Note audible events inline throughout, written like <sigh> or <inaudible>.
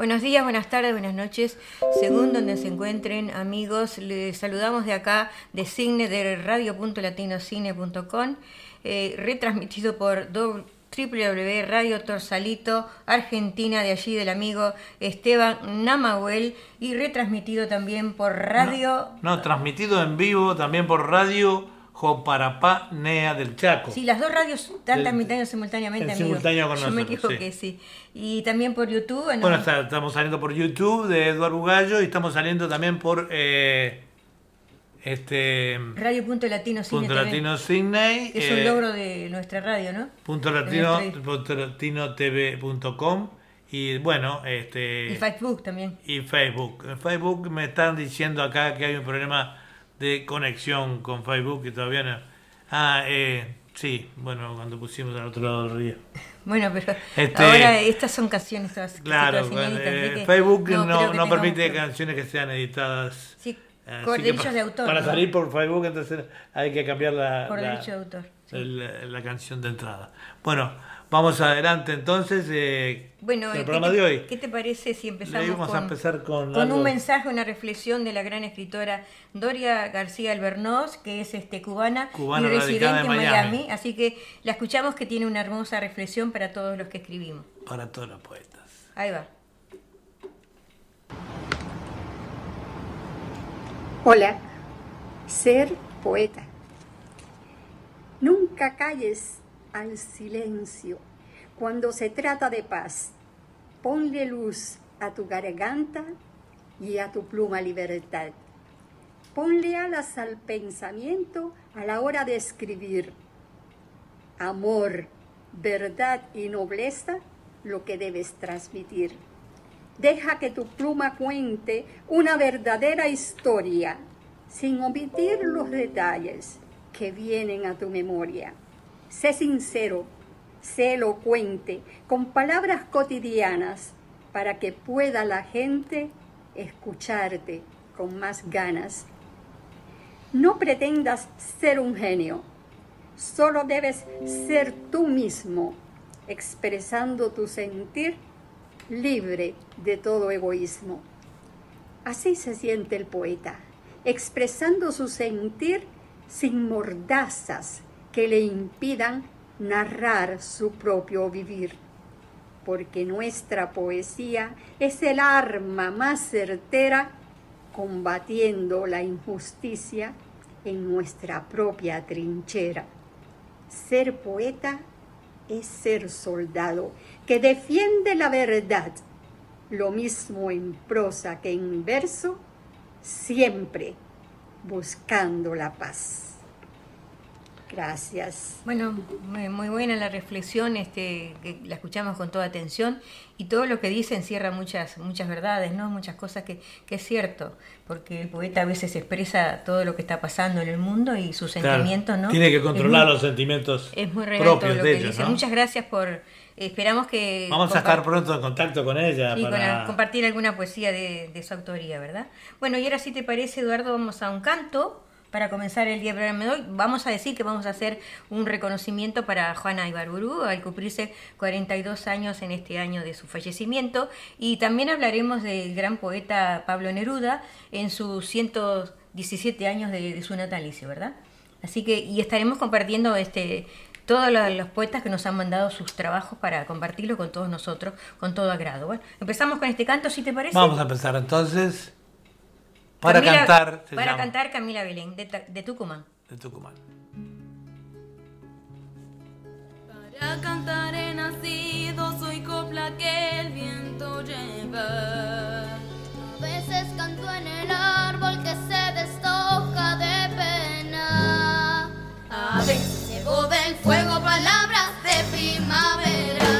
Buenos días, buenas tardes, buenas noches. Según donde se encuentren, amigos, les saludamos de acá, de Cine, de radio.latinocine.com, eh, retransmitido por www Radio Torsalito, Argentina, de allí del amigo Esteban Namahuel, y retransmitido también por radio. no transmitido en vivo también por radio Joparapá Nea del Chaco. Sí, las dos radios están transmitiendo simultáneamente, en simultáneo con Yo me equivoqué, sí. Y también por YouTube. Bueno, estamos saliendo por YouTube de Eduardo Bugallo y estamos saliendo también por eh, este Radio Punto Latino Cine. Punto Latino Cine. Es un eh, logro de nuestra radio, ¿no? Punto Latino, punto latino TV.com. Y bueno, este. Y Facebook también. Y Facebook. En Facebook me están diciendo acá que hay un problema de conexión con Facebook que todavía no. Ah, eh, sí, bueno, cuando pusimos al otro lado del río. <laughs> Bueno, pero este, ahora estas son canciones todas Claro, eh, Facebook no, no, permite canciones que sean editadas. Sí, por derechos de autor. Para salir por Facebook, entonces hay que cambiar la, por la, de autor, la canción de entrada. Bueno, Vamos adelante entonces eh, bueno, el programa de hoy. ¿Qué te parece si empezamos con, a empezar con, con un mensaje, una reflexión de la gran escritora Doria García Albernoz, que es este cubana, y residente en Miami. Así que la escuchamos que tiene una hermosa reflexión para todos los que escribimos. Para todos los poetas. Ahí va. Hola, ser poeta. Nunca calles al silencio. Cuando se trata de paz, ponle luz a tu garganta y a tu pluma libertad. Ponle alas al pensamiento a la hora de escribir. Amor, verdad y nobleza lo que debes transmitir. Deja que tu pluma cuente una verdadera historia, sin omitir los detalles que vienen a tu memoria. Sé sincero, sé elocuente, con palabras cotidianas, para que pueda la gente escucharte con más ganas. No pretendas ser un genio, solo debes ser tú mismo, expresando tu sentir libre de todo egoísmo. Así se siente el poeta, expresando su sentir sin mordazas, que le impidan narrar su propio vivir, porque nuestra poesía es el arma más certera combatiendo la injusticia en nuestra propia trinchera. Ser poeta es ser soldado que defiende la verdad, lo mismo en prosa que en verso, siempre buscando la paz. Gracias. Bueno, muy buena la reflexión, este, que la escuchamos con toda atención y todo lo que dice encierra muchas, muchas verdades, ¿no? Muchas cosas que, que es cierto, porque el poeta a veces expresa todo lo que está pasando en el mundo y sus sentimientos, ¿no? Tiene que controlar los sentimientos es muy real propios lo que dice. Muchas gracias por, esperamos que... Vamos a estar pronto en contacto con ella. Y para... compartir alguna poesía de, de su autoría, ¿verdad? Bueno, y ahora si te parece, Eduardo, vamos a un canto para comenzar el día programa de hoy, vamos a decir que vamos a hacer un reconocimiento para Juana Ibarburú al cumplirse 42 años en este año de su fallecimiento y también hablaremos del gran poeta Pablo Neruda en sus 117 años de, su natalicio, ¿verdad? Así que y estaremos compartiendo este todos los, poetas que nos han mandado sus trabajos para compartirlo con todos nosotros con todo agrado. Bueno, empezamos con este canto, si te parece. Vamos a empezar entonces. Para cantar. para cantar Camila Belén, de, de Tucumán. De Tucumán. Para cantar he nacido, soy copla que el viento lleva. A veces canto en el árbol que se destoja de pena. A veces llevo del fuego palabras de primavera.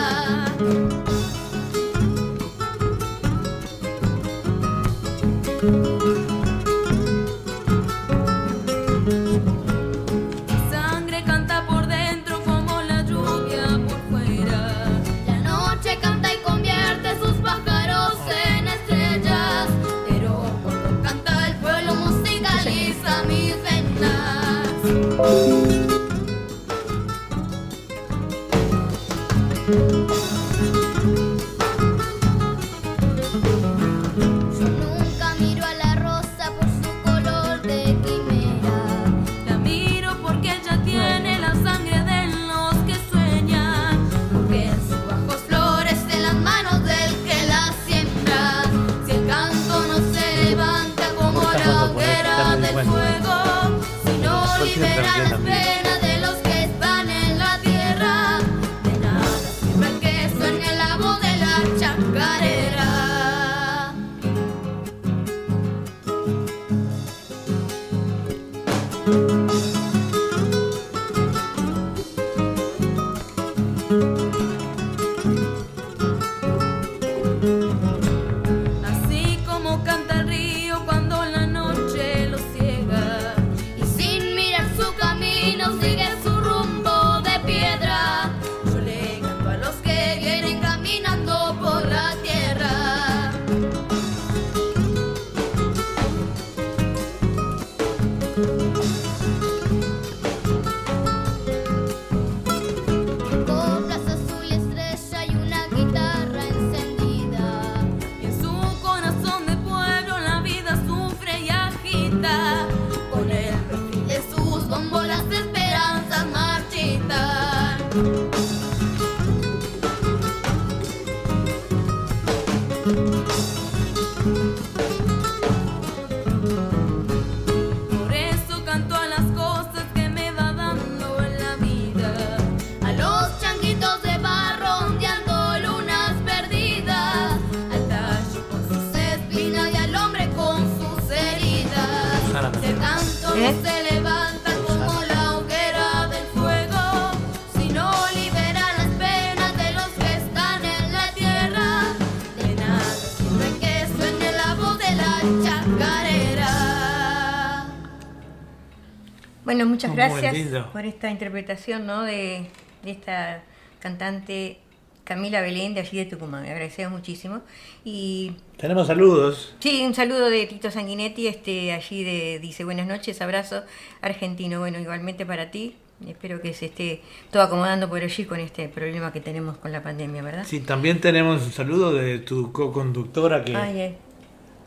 Bueno, muchas Muy gracias lindo. por esta interpretación ¿no? de, de esta cantante Camila Belén de allí de Tucumán. Le agradecemos muchísimo. Y Tenemos saludos. sí, un saludo de Tito Sanguinetti, este, allí de, dice buenas noches, abrazo argentino. Bueno, igualmente para ti. Espero que se esté todo acomodando por allí con este problema que tenemos con la pandemia, ¿verdad? Sí, también tenemos un saludo de tu co-conductora, que Ay, ay,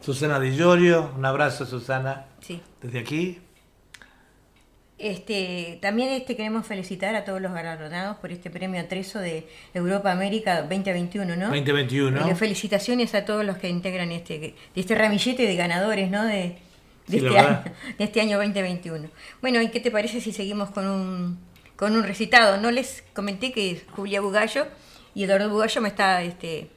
Susana Di Llorio. Un abrazo, Susana, sí. desde aquí. Este, también este queremos felicitar a todos los galardonados por este premio Atreso de Europa América 2021, ¿no? 2021. Y felicitaciones a todos los que integran este, este ramillete de ganadores, ¿no? De, de Sí, la este, año, de este año 2021. Bueno, ¿y qué te parece si seguimos con un, con un recitado? No les comenté que Julia Bugallo y Eduardo Bugallo me está este,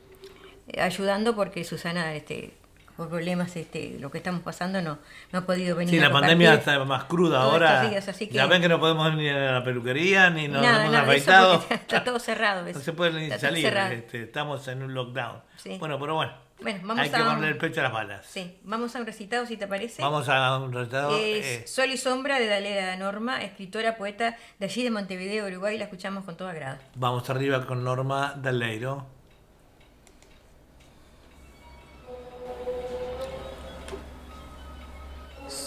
ayudando porque Susana, este, por problemas, este, lo que estamos pasando, no, no ha podido venir Sí, a la pandemia está más cruda todos ahora. días, así que- Ya ven que no podemos ir ni a la peluquería, ni nos Nada, hemos afeitado. porque está, está todo cerrado. No se puede ni Está salir, este, estamos en un lockdown. Sí. Bueno, pero bueno, Bueno, vamos hay que a un- ponerle el pecho a las balas. Sí, vamos a un recitado si te parece. Vamos a un retado. Es eh, Sol y Sombra de Dalera Norma, escritora, poeta de allí de Montevideo, Uruguay. La escuchamos con todo agrado. vamos arriba con Norma Daleiro.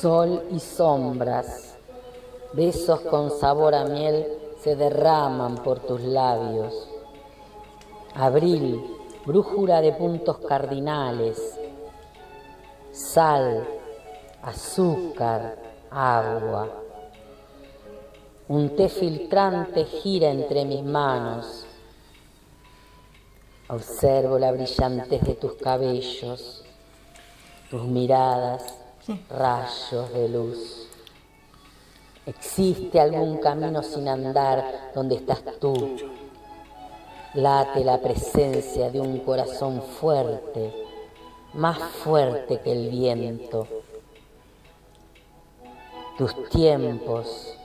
Sol y sombras, besos con sabor a miel se derraman por tus labios. Abril, brújula de puntos cardinales, sal, azúcar, agua. Un té filtrante gira entre mis manos. Observo la brillantez de tus cabellos, tus miradas, rayos de luz. ¿Existe algún camino sin andar donde estás tú? Late la presencia de un corazón fuerte, más fuerte que el viento. Tus tiempos,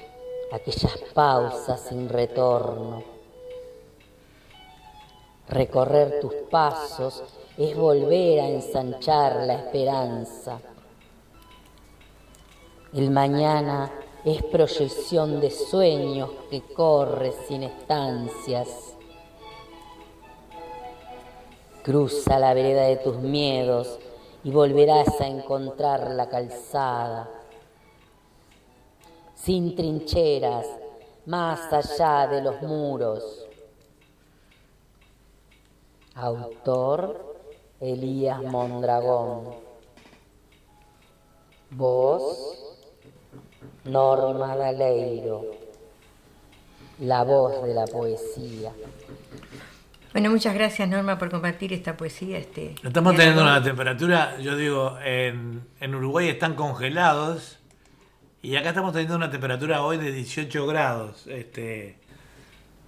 aquellas pausas sin retorno. Recorrer tus pasos es volver a ensanchar la esperanza. El mañana es proyección de sueños que corre sin estancias. Cruza la vereda de tus miedos y volverás a encontrar la calzada. Sin trincheras, más allá de los muros. Autor Elías Mondragón. Voz Norma Daleiro. La voz de la poesía. Bueno, muchas gracias Norma por compartir esta poesía. Este, Estamos teniendo una temperatura, yo digo, en, en Uruguay están congelados y acá estamos teniendo una temperatura hoy de 18 grados. Este,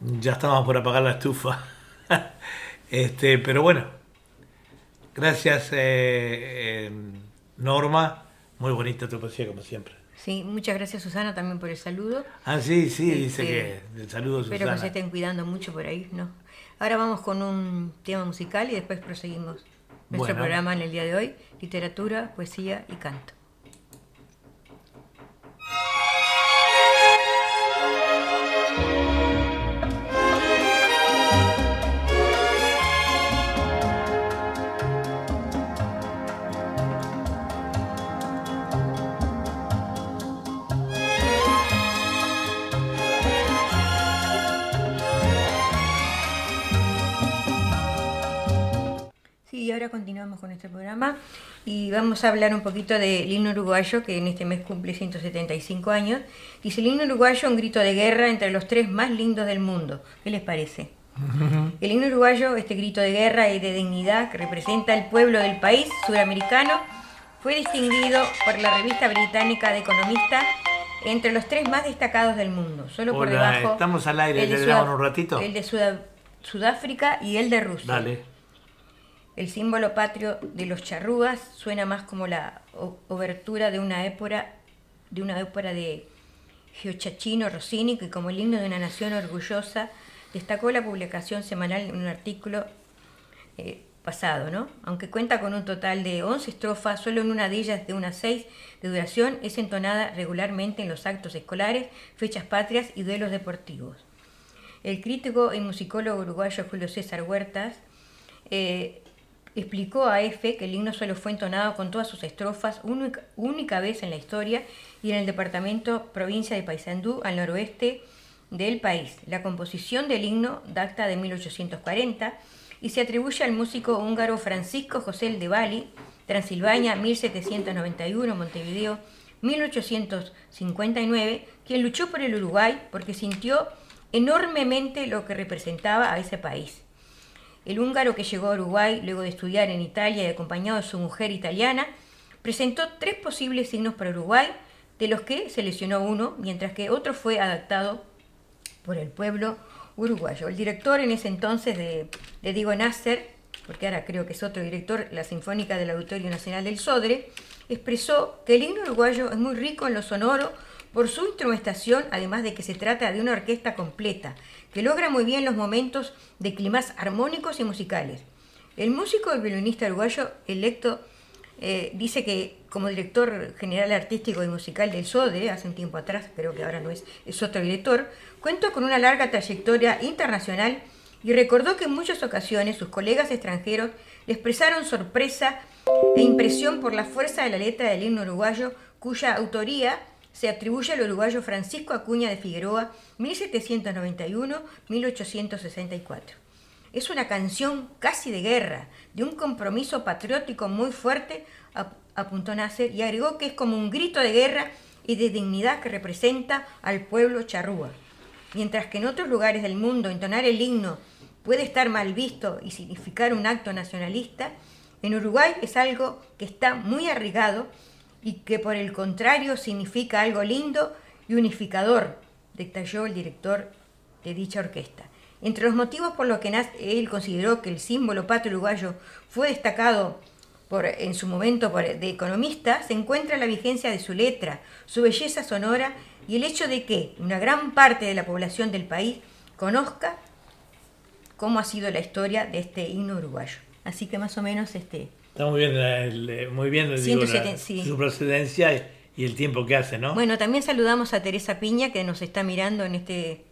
ya estamos por apagar la estufa. <laughs> este, pero bueno, gracias eh, eh, Norma, muy bonita tu poesía como siempre. Sí, muchas gracias Susana también por el saludo. Ah, sí, sí, dice Este, que el saludo Espero que Susana. se estén cuidando mucho por ahí, ¿no? Ahora vamos con un tema musical y después proseguimos nuestro Bueno. programa en el día de hoy, literatura, poesía y canto. Este programa y vamos a hablar un poquito del himno uruguayo que en este mes cumple 175 años. Dice el himno uruguayo un grito de guerra entre los tres más lindos del mundo. ¿Qué les parece? <laughs> El himno uruguayo, este grito de guerra y de dignidad que representa el pueblo del país sudamericano, fue distinguido por la revista británica de economistas entre los tres más destacados del mundo, solo por debajo. estamos al aire, el de Sudáfrica y el de Rusia. Dale. El símbolo patrio de los charrúas suena más como la obertura de una ópera de una ópera de que como el himno de una nación orgullosa destacó la publicación semanal en un artículo eh, pasado, ¿no? Aunque cuenta con un total de 11 estrofas, solo en una de ellas de unas 6 de duración es entonada regularmente en los actos escolares, fechas patrias y duelos deportivos. El crítico y musicólogo uruguayo Julio César Huertas eh, explicó a EFE que el himno solo fue entonado con todas sus estrofas única, única vez en la historia y en el departamento provincia de Paysandú, al noroeste del país. La composición del himno data de 1840 y se atribuye al músico húngaro Francisco José de Bali, Transilvania 1791, Montevideo 1859, quien luchó por el Uruguay porque sintió enormemente lo que representaba a ese país. El húngaro que llegó a Uruguay luego de estudiar en Italia y acompañado de su mujer italiana, presentó tres posibles signos para Uruguay, de los que seleccionó uno, mientras que otro fue adaptado por el pueblo uruguayo. El director en ese entonces de, de Diego Nasser, porque ahora creo que es otro director, la Sinfónica del Auditorio Nacional del Sodre, expresó que el himno uruguayo es muy rico en lo sonoro por su instrumentación, además de que se trata de una orquesta completa, que logra muy bien los momentos de climas armónicos y musicales. El músico y violinista uruguayo electo eh, dice que como director general artístico y musical del SODE, hace un tiempo atrás, creo que ahora no es, es otro director, cuenta con una larga trayectoria internacional y recordó que en muchas ocasiones sus colegas extranjeros le expresaron sorpresa e impresión por la fuerza de la letra del himno uruguayo, cuya autoría se atribuye al uruguayo Francisco Acuña de Figueroa, 1791-1864. Es una canción casi de guerra, de un compromiso patriótico muy fuerte, ap- apuntó Nasser, y agregó que es como un grito de guerra y de dignidad que representa al pueblo charrúa. Mientras que en otros lugares del mundo entonar el himno puede estar mal visto y significar un acto nacionalista, en Uruguay es algo que está muy arraigado y que por el contrario significa algo lindo y unificador, detalló el director de dicha orquesta. Entre los motivos por los que él consideró que el símbolo patrio uruguayo fue destacado por, en su momento por- de economista, se encuentra la vigencia de su letra, su belleza sonora y el hecho de que una gran parte de la población del país conozca cómo ha sido la historia de este himno uruguayo. Así que más o menos este, Está muy bien, el- muy bien digo, la- 170, sí. su procedencia y, el tiempo que hace, ¿no? Bueno, también saludamos a Teresa Piña que nos está mirando en este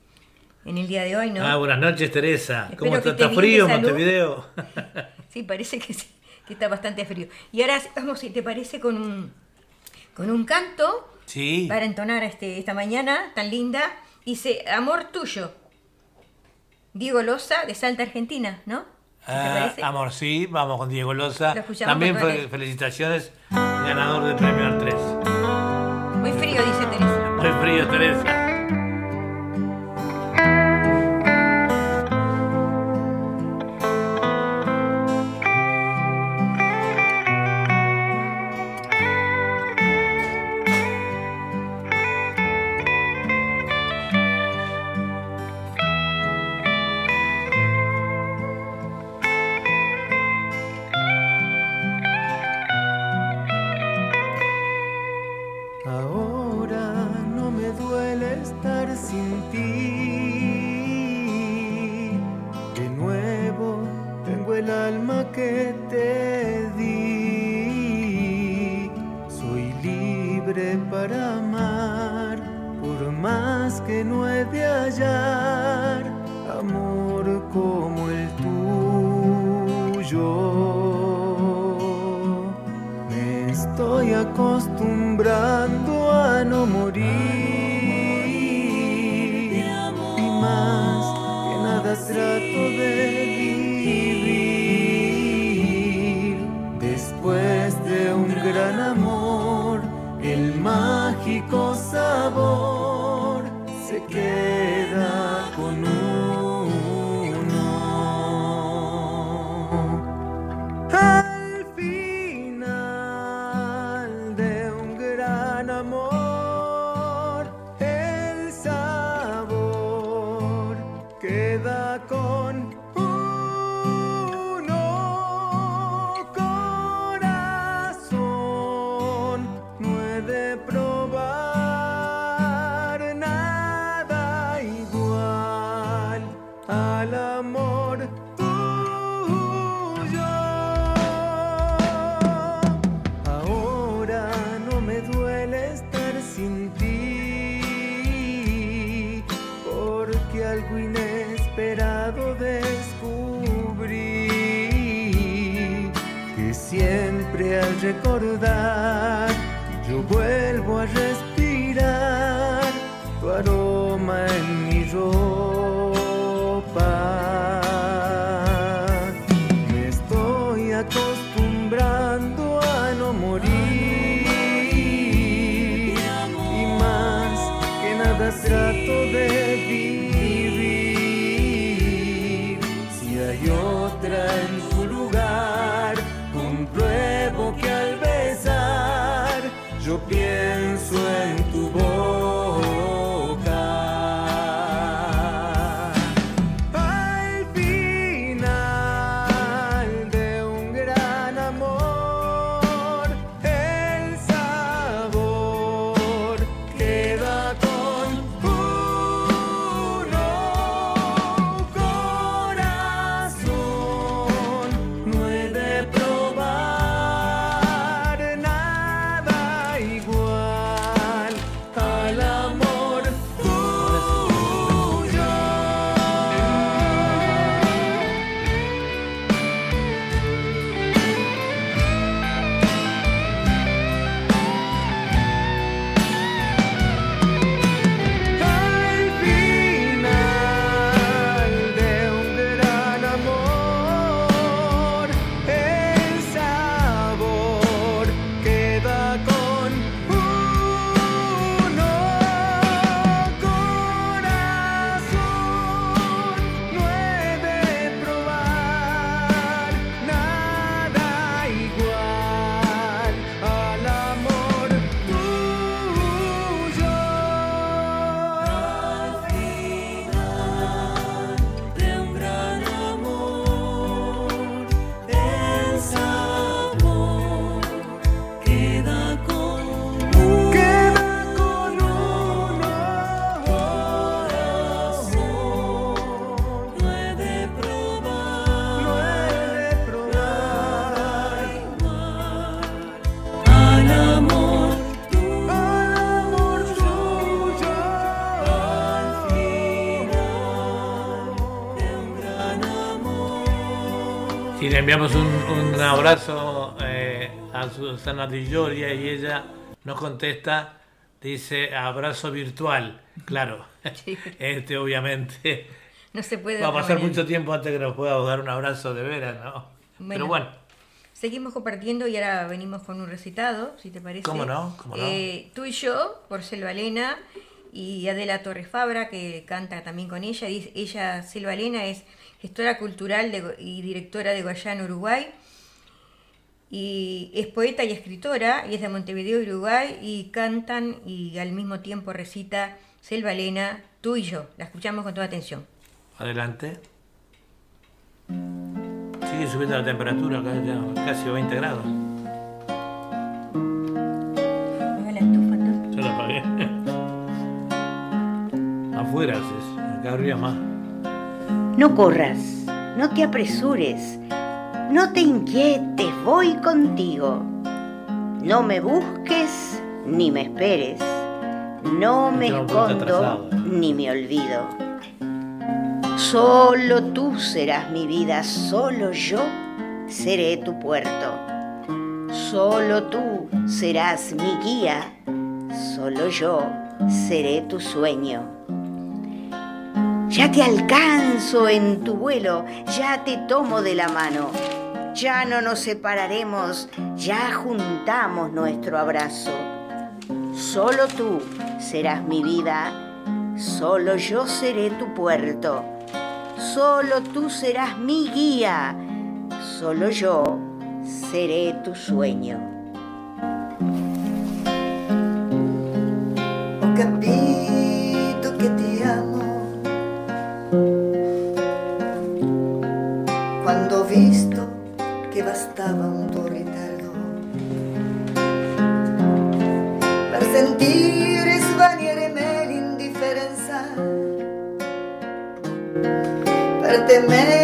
en el día de hoy, ¿no? Ah, buenas noches, Teresa. Espero ¿Cómo está? ¿Está frío. Montevideo? <laughs> Sí, parece que sí, que está bastante frío. Y ahora vamos, si te parece, con un con un canto Sí. para entonar este, esta mañana tan linda. Dice Amor tuyo. Diego Loza de Salta, Argentina, ¿no? ¿Te Ah, amor, sí, vamos con Diego Loza. Lo También fe- felicitaciones, ganador del premio al 3. Muy frío, dice Teresa. Muy frío, Teresa. Enviamos un, un abrazo eh, a Susana Di y ella nos contesta, dice abrazo virtual. Claro, Sí. <laughs> este obviamente No se puede. de va a pasar manera. mucho tiempo antes que nos podamos dar un abrazo de veras, ¿no? Pero bueno, Seguimos compartiendo y ahora venimos con un recitado, si te parece. ¿Cómo no? ¿Cómo no? Eh, tú y yo, por Selva Elena, y Adela Torres Fabra, que canta también con ella. Dice- Ella, Selva Elena, es gestora cultural de y directora de Guayana, Uruguay. Y es poeta y escritora, y es de Montevideo, Uruguay, y cantan y al mismo tiempo recita Selva Elena, tú y yo. La escuchamos con toda atención. adelante. Sigue subiendo la temperatura, casi 20 grados. Yo la apagué. <laughs> Afuera haces, acá arriba más. No corras, no te apresures, no te inquietes, voy contigo. No me busques ni me esperes, no me poquito escondo atrasados. ni me olvido. Solo tú serás mi vida, solo yo seré tu puerto. Solo tú serás mi guía, solo yo seré tu sueño. Ya te alcanzo en tu vuelo, ya te tomo de la mano. Ya no nos separaremos, ya juntamos nuestro abrazo. Solo tú serás mi vida, solo yo seré tu puerto. Solo tú serás mi guía, solo yo seré tu sueño. de menos.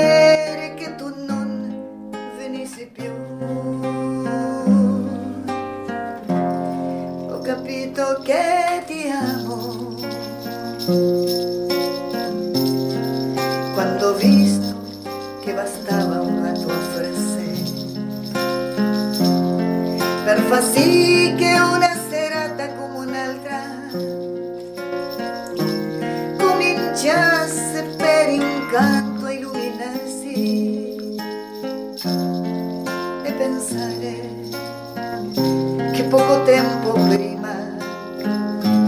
Poco tempo prima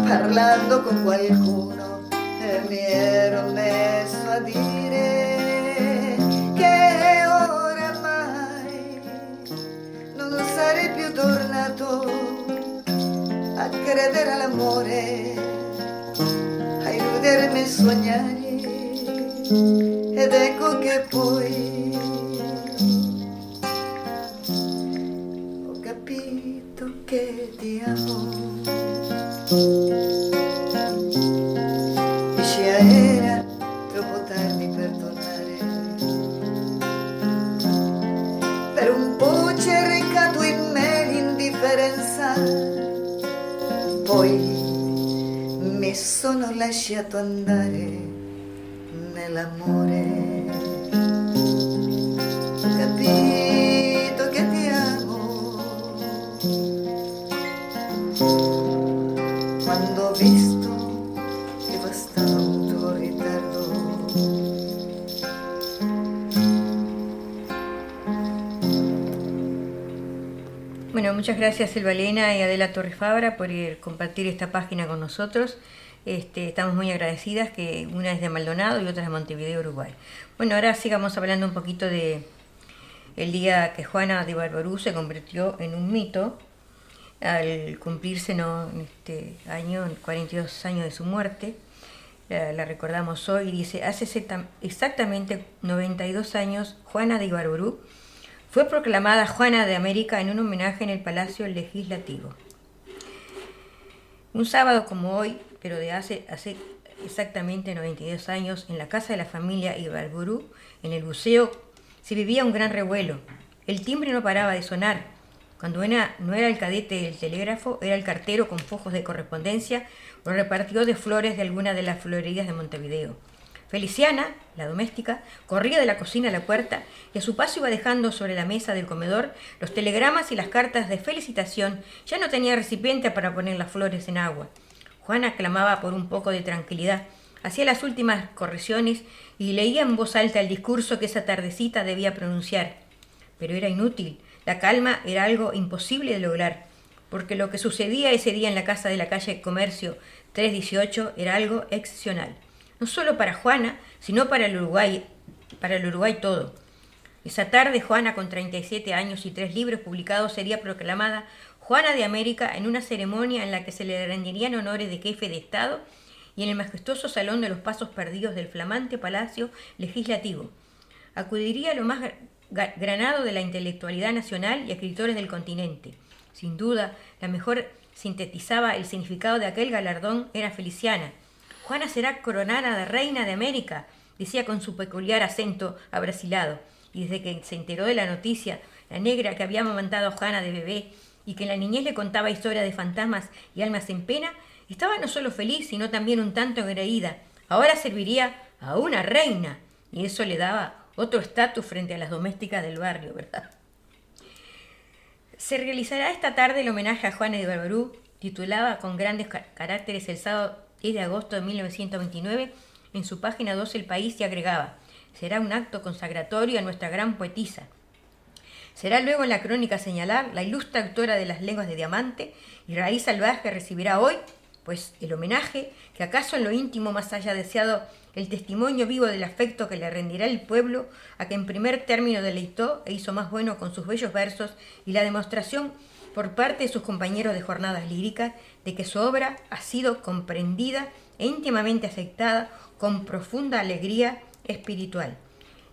parlando con qualcuno mi ero messo a dire che oramai non sarei più tornato a credere all'amore, a illudermi e sognare. Gracias Silva Elena y Adela Torrefabra por compartir esta página con nosotros. Este, estamos muy agradecidas que una es de Maldonado y otra es de Montevideo, Uruguay. Bueno, ahora sigamos hablando un poquito de el día que Juana de Barbarú se convirtió en un mito al cumplirse ¿no? este año, 42 años de su muerte. La, recordamos hoy dice, hace exactamente 92 años, Juana de Ibarburú fue proclamada Juana de América en un homenaje en el Palacio Legislativo. Un sábado como hoy, pero de hace, exactamente 92 años, en la casa de la familia Ibarburú, en el buceo, se vivía un gran revuelo. El timbre no paraba de sonar. Cuando era- no era el cadete del telégrafo, era el cartero con fojos de correspondencia o el repartidor de flores de alguna de las florerías de Montevideo. Feliciana, la doméstica, corría de la cocina a la puerta y a su paso iba dejando sobre la mesa del comedor los telegramas y las cartas de felicitación. Ya no tenía recipiente para poner las flores en agua. Juana clamaba por un poco de tranquilidad, hacía las últimas correcciones y leía en voz alta el discurso que esa tardecita debía pronunciar. Pero era inútil, la calma era algo imposible de lograr, porque lo que sucedía ese día en la casa de la calle Comercio 318 era algo excepcional, no solo para Juana, sino para el Uruguay, para el Uruguay todo. Esa tarde Juana, con 37 años y tres libros publicados, sería proclamada Juana de América en una ceremonia en la que se le rendirían honores de jefe de Estado y en el majestuoso salón de los pasos perdidos del flamante Palacio Legislativo. Acudiría lo más granado de la intelectualidad nacional y escritores del continente. Sin duda, la mejor sintetizaba el significado de aquel galardón era Feliciana. Juana será coronada de reina de América, decía con su peculiar acento abrasilado. Y desde que se enteró de la noticia, la negra que había amamantado a Juana de bebé y que en la niñez le contaba historias de fantasmas y almas en pena, estaba no solo feliz, sino también un tanto engreída. Ahora serviría a una reina, y eso le daba otro estatus frente a las domésticas del barrio, <laughs> ¿verdad? Se realizará esta tarde el homenaje a Juana de Barbarú, titulada con grandes ca- caracteres el sábado 10 de agosto de 1929 en su página 2 El País y agregaba, será un acto consagratorio a nuestra gran poetisa. Será luego en la crónica señalar la ilustre autora de las lenguas de diamante y raíz salvaje recibirá hoy, pues el homenaje que acaso en lo íntimo más haya deseado el testimonio vivo del afecto que le rendirá el pueblo a que en primer término deleitó e hizo más bueno con sus bellos versos y la demostración por parte de sus compañeros de jornadas líricas de que su obra ha sido comprendida e íntimamente aceptada con profunda alegría espiritual.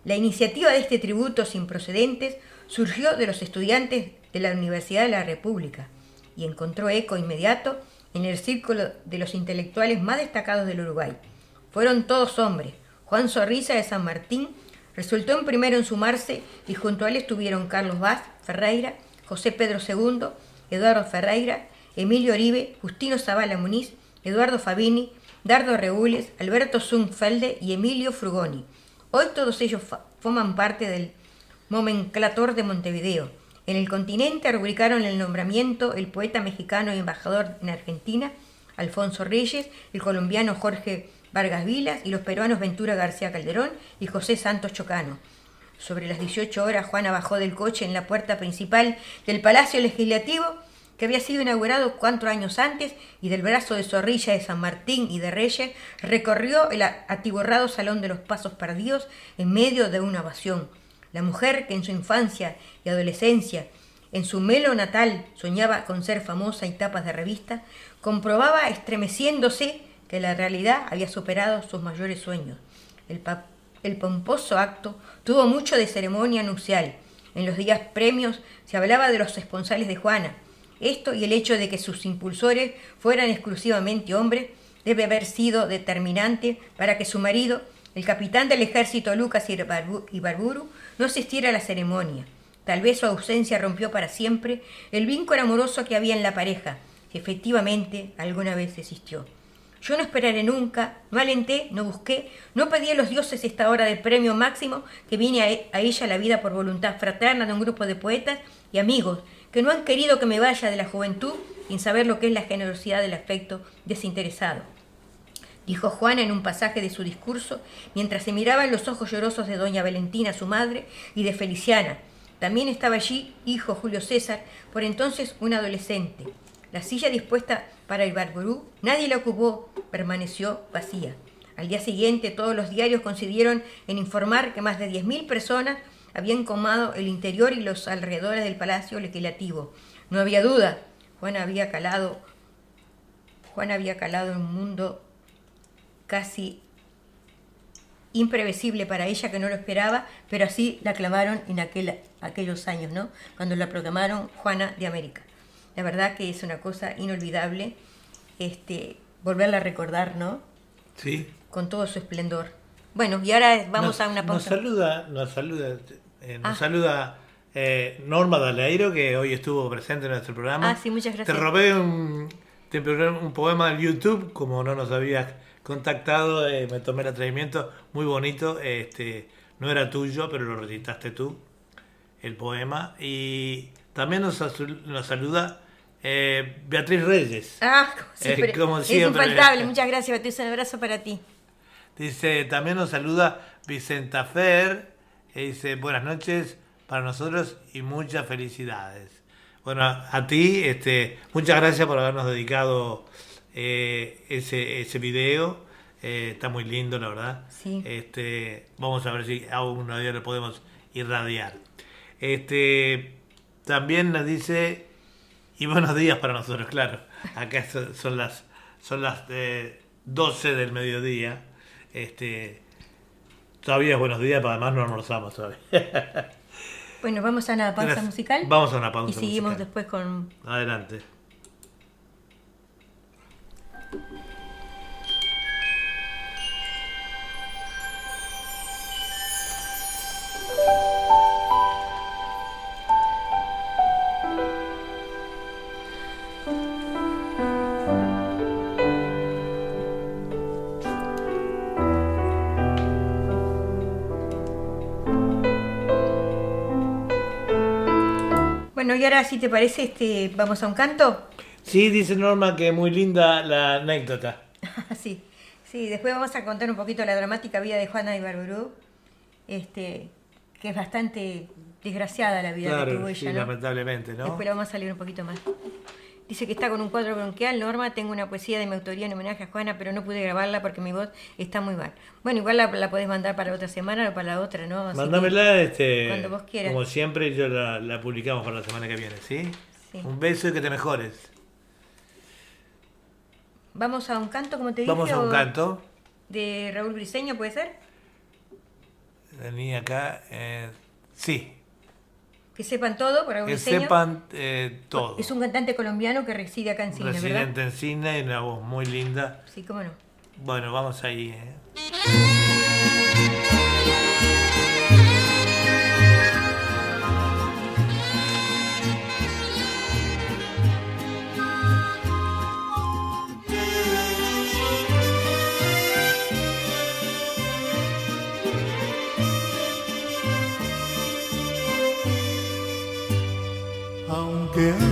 La iniciativa de este tributo sin procedentes surgió de los estudiantes de la Universidad de la República y encontró eco inmediato en el círculo de los intelectuales más destacados del Uruguay. Fueron todos hombres. Juan Zorrilla de San Martín resultó en primero en sumarse y junto a él estuvieron Carlos Vaz Ferreira, José Pedro II, Eduardo Ferreira, Emilio Oribe, Justino Zavala Muniz, Eduardo Fabini, Dardo Regules, Alberto Zungfelde y Emilio Frugoni. Hoy todos ellos forman parte del nomenclator de Montevideo. En el continente rubricaron el nombramiento el poeta mexicano y embajador en Argentina, Alfonso Reyes, el colombiano Jorge Vargas Vilas y los peruanos Ventura García Calderón y José Santos Chocano. Sobre las 18 horas, Juana bajó del coche en la puerta principal del Palacio Legislativo, que había sido inaugurado cuatro años antes, y del brazo de Zorrilla de San Martín y de Reyes, recorrió el atiborrado Salón de los Pasos Perdidos en medio de una ovación. La mujer que en su infancia y adolescencia, en su melo natal, soñaba con ser famosa y tapas de revista, comprobaba estremeciéndose que la realidad había superado sus mayores sueños. El, el pomposo acto tuvo mucho de ceremonia nupcial. En los días premios se hablaba de los responsales de Juana. Esto y el hecho de que sus impulsores fueran exclusivamente hombres debe haber sido determinante para que su marido, el capitán del ejército Lucas Ibarbu- Ibarburu, no asistiera a la ceremonia. Tal vez su ausencia rompió para siempre el vínculo amoroso que había en la pareja, que efectivamente alguna vez existió. Yo no esperaré nunca, no alenté, no busqué, no pedí a los dioses esta hora del premio máximo que vine a, e- a ella la vida por voluntad fraterna de un grupo de poetas y amigos que no han querido que me vaya de la juventud sin saber lo que es la generosidad del afecto desinteresado. Dijo Juana en un pasaje de su discurso, mientras se miraba en los ojos llorosos de doña Valentina, su madre, y de Feliciana. También estaba allí hijo Julio César, por entonces un adolescente. La silla dispuesta para el barburú, nadie la ocupó, permaneció vacía. Al día siguiente todos los diarios coincidieron en informar que más de 10.000 personas habían comado el interior y los alrededores del Palacio Legislativo. No había duda, Juan había calado, Juan había calado un mundo casi imprevisible para ella que no lo esperaba, pero así la clamaron en aquel, aquellos años, ¿no? Cuando la proclamaron Juana de América. La verdad que es una cosa inolvidable este, volverla a recordar, ¿no? Sí. Con todo su esplendor. Bueno, y ahora vamos Nos- a una Nos pausa. saluda, nos saluda, eh, nos Ah. saluda eh, Norma Daleiro, que hoy estuvo presente en nuestro programa. Ah, sí, muchas gracias. Te robé un, te robé un poema del YouTube, como no nos habías contactado, eh, me tomé el atrevimiento, muy bonito, este, no era tuyo, pero lo recitaste tú, el poema. Y también nos, nos saluda eh, Beatriz Reyes. Ah, como siempre. Eh, como es infaltable. Muchas gracias, Beatriz. Un abrazo para ti. Dice, también nos saluda Vicenta Fer, dice, buenas noches para nosotros y muchas felicidades. Bueno, a ti, este, muchas gracias por habernos dedicado eh, ese, ese video. Eh, está muy lindo, la verdad. Sí. Este, vamos a ver si a uno día lo podemos irradiar. Este, también nos dice, y buenos días para nosotros, claro. Acá son, las, son las eh, 12 del mediodía. Este, todavía es buenos días, pero además no almorzamos todavía. <laughs> Bueno, vamos a una pausa musical. Vamos a una pausa Y seguimos musical. después con Adelante. Y ahora si te parece, este, vamos a un canto. Sí, dice Norma que muy linda la anécdota. <laughs> sí, sí, después vamos a contar un poquito la dramática vida de Juana de Barburú, este, que es bastante desgraciada la vida que tuvo Claro, ella, sí, ¿no? lamentablemente, ¿no? Después la vamos a leer un poquito más. Dice que está con un cuadro bronquial, Norma, tengo una poesía de mi autoría en homenaje a Juana, pero no pude grabarla porque mi voz está muy mal. Bueno, igual la, la podés mandar para otra semana o para la otra, ¿no? Así que- Mándamela, este, cuando vos quieras. como siempre, yo la, la publicamos para la semana que viene, ¿sí? Sí. Un beso y que te mejores. Vamos a un canto, como te dije. Vamos a un canto. De Raúl Briseño, ¿puede ser? Vení acá. eh, sí, Que sepan todo, por Raúl que sepan eh, todo. Es un cantante colombiano que reside acá en Cine, ¿verdad? Residente en cine y una voz muy linda. Sí, cómo no. Bueno, vamos ahí. ¿eh?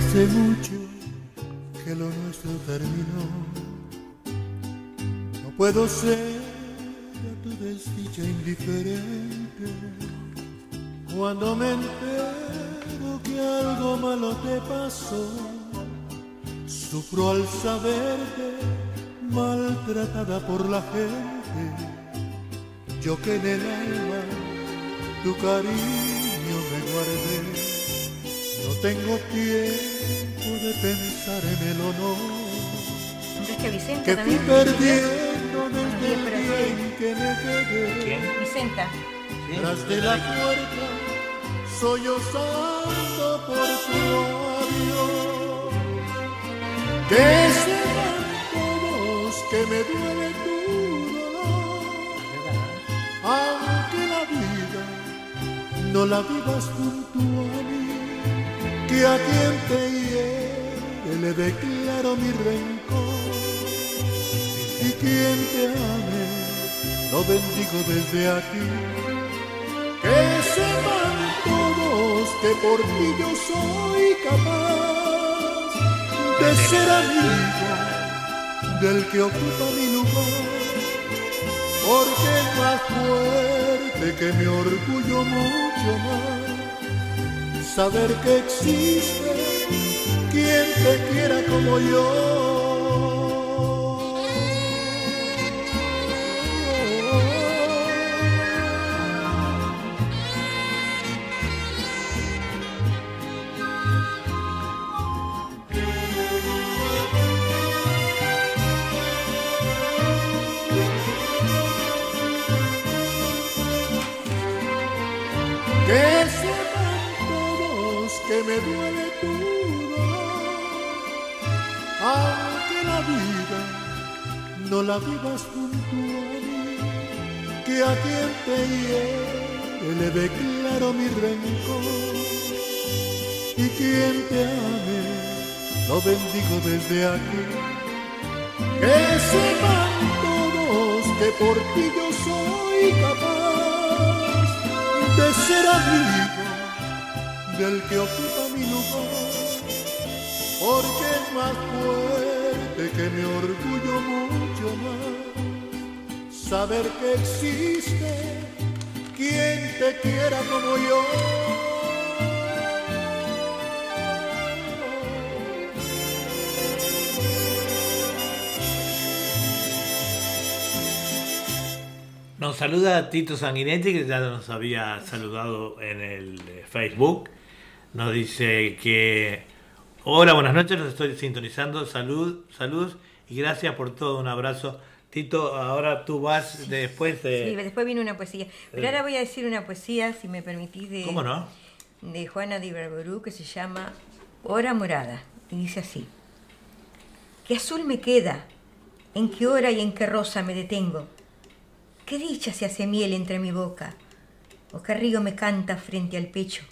Hace mucho que lo nuestro terminó, no puedo ser a tu desdicha indiferente. Cuando me entero que algo malo te pasó, sufro al saberte maltratada por la gente. Yo que en el alma tu cariño me guardé. No tengo tiempo de pensar en el honor Enrique Vicenta que fui también. perdiendo desde el día en que me quedé. ¿Quién? Vicenta. Tras de la puerta, sollozando por tu adiós. Que sepan todos que me duele tu dolor, aunque la vida no la vivas junto a mí, que a quien te hiere le declaro mi rencor, y quien te ame lo bendigo desde aquí. Que sepan todos que por ti yo soy capaz de ser amigo del que ocupa mi lugar, porque es más fuerte que mi orgullo mucho más. Saber que existe quien te quiera como yo. La vivas junto a que a quien te hiere le declaro mi rencor, y quien te ame lo bendigo desde aquí. Que sepan todos que por ti yo soy capaz de ser amigo del que ocupa mi lugar, porque es más fuerte que mi orgullo Saber que existe quien te quiera como yo. Nos saluda Tito Sanguinetti, que ya nos había saludado en el eh, Facebook. Nos dice que, hola, buenas noches, los estoy sintonizando. Salud, salud y gracias por todo. Un abrazo. Tito, ahora tú vas después de... Sí, después viene una poesía. Pero ahora voy a decir una poesía, si me permitís, de, ¿Cómo no? de Juana de Ibarború que se llama Hora Morada. Y dice así. ¿Qué azul me queda? ¿En qué hora y en qué rosa me detengo? ¿Qué dicha se hace miel entre mi boca? ¿O qué río me canta frente al pecho?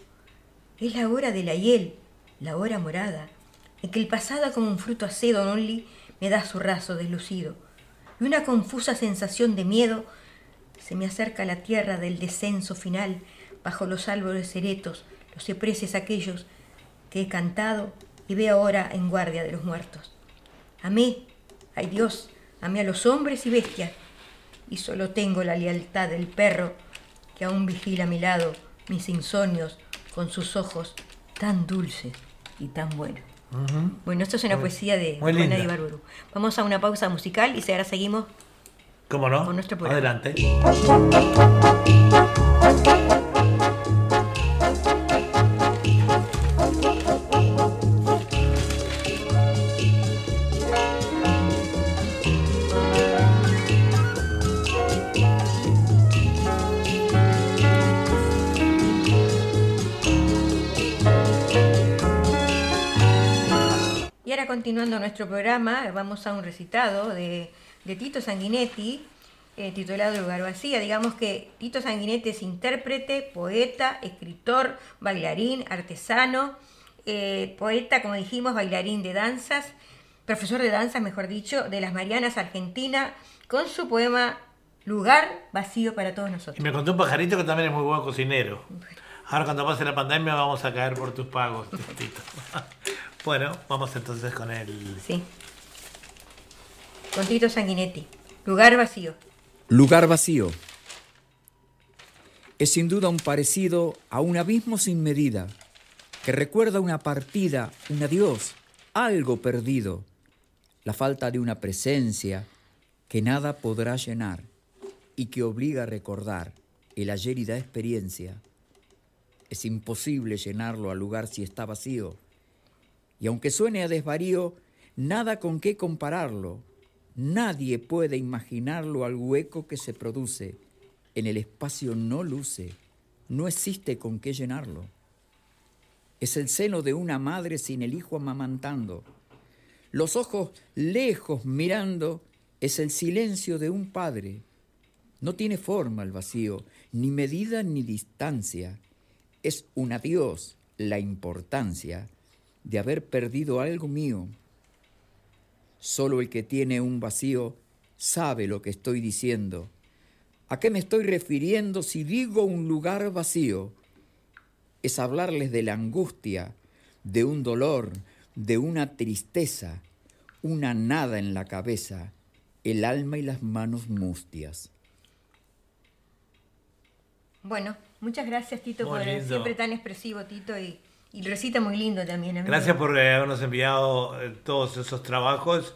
Es la hora de la hiel, la hora morada, en que el pasado como un fruto acedo only me da su raso deslucido. Y una confusa sensación de miedo se me acerca a la tierra del descenso final, bajo los árboles eretos, los cipreses aquellos que he cantado y veo ahora en guardia de los muertos. Amé, ay Dios, amé a los hombres y bestias, y solo tengo la lealtad del perro que aún vigila a mi lado mis insomnios con sus ojos tan dulces y tan buenos. Bueno, esto es una Muy- poesía de Juana de Ibarburu. Vamos a una pausa musical y ahora seguimos ¿Cómo no? Con nuestro programa. Adelante. Continuando nuestro programa, vamos a un recitado de, de Tito Sanguinetti, eh, titulado Lugar Vacía. Digamos que Tito Sanguinetti es intérprete, poeta, escritor, bailarín, artesano, eh, poeta, como dijimos, bailarín de danzas, profesor de danzas, mejor dicho, de las Marianas, Argentina, con su poema Lugar Vacío para todos Y nosotros. me contó un pajarito que también es muy buen cocinero. Ahora cuando pase la pandemia vamos a caer por tus pagos, Tito. Bueno, vamos entonces con el... Sí. Con Tito Sanguinetti. Lugar vacío. Lugar vacío. Es sin duda un parecido a un abismo sin medida, que recuerda una partida, un adiós, algo perdido, la falta de una presencia que nada podrá llenar y que obliga a recordar el ayer y da experiencia. Es imposible llenarlo al lugar si está vacío. Y aunque suene a desvarío, nada con qué compararlo. Nadie puede imaginarlo al hueco que se produce. En el espacio no luce, no existe con qué llenarlo. Es el seno de una madre sin el hijo amamantando. Los ojos lejos mirando es el silencio de un padre. No tiene forma el vacío, ni medida ni distancia. Es un adiós la importancia de haber perdido algo mío. Solo el que tiene un vacío sabe lo que estoy diciendo. ¿A qué me estoy refiriendo si digo un lugar vacío? Es hablarles de la angustia, de un dolor, de una tristeza, una nada en la cabeza, el alma y las manos mustias. Bueno, muchas gracias Tito Muy por lindo. siempre tan expresivo Tito y, y recita muy lindo también. amigo. Gracias por eh, habernos enviado eh, todos esos trabajos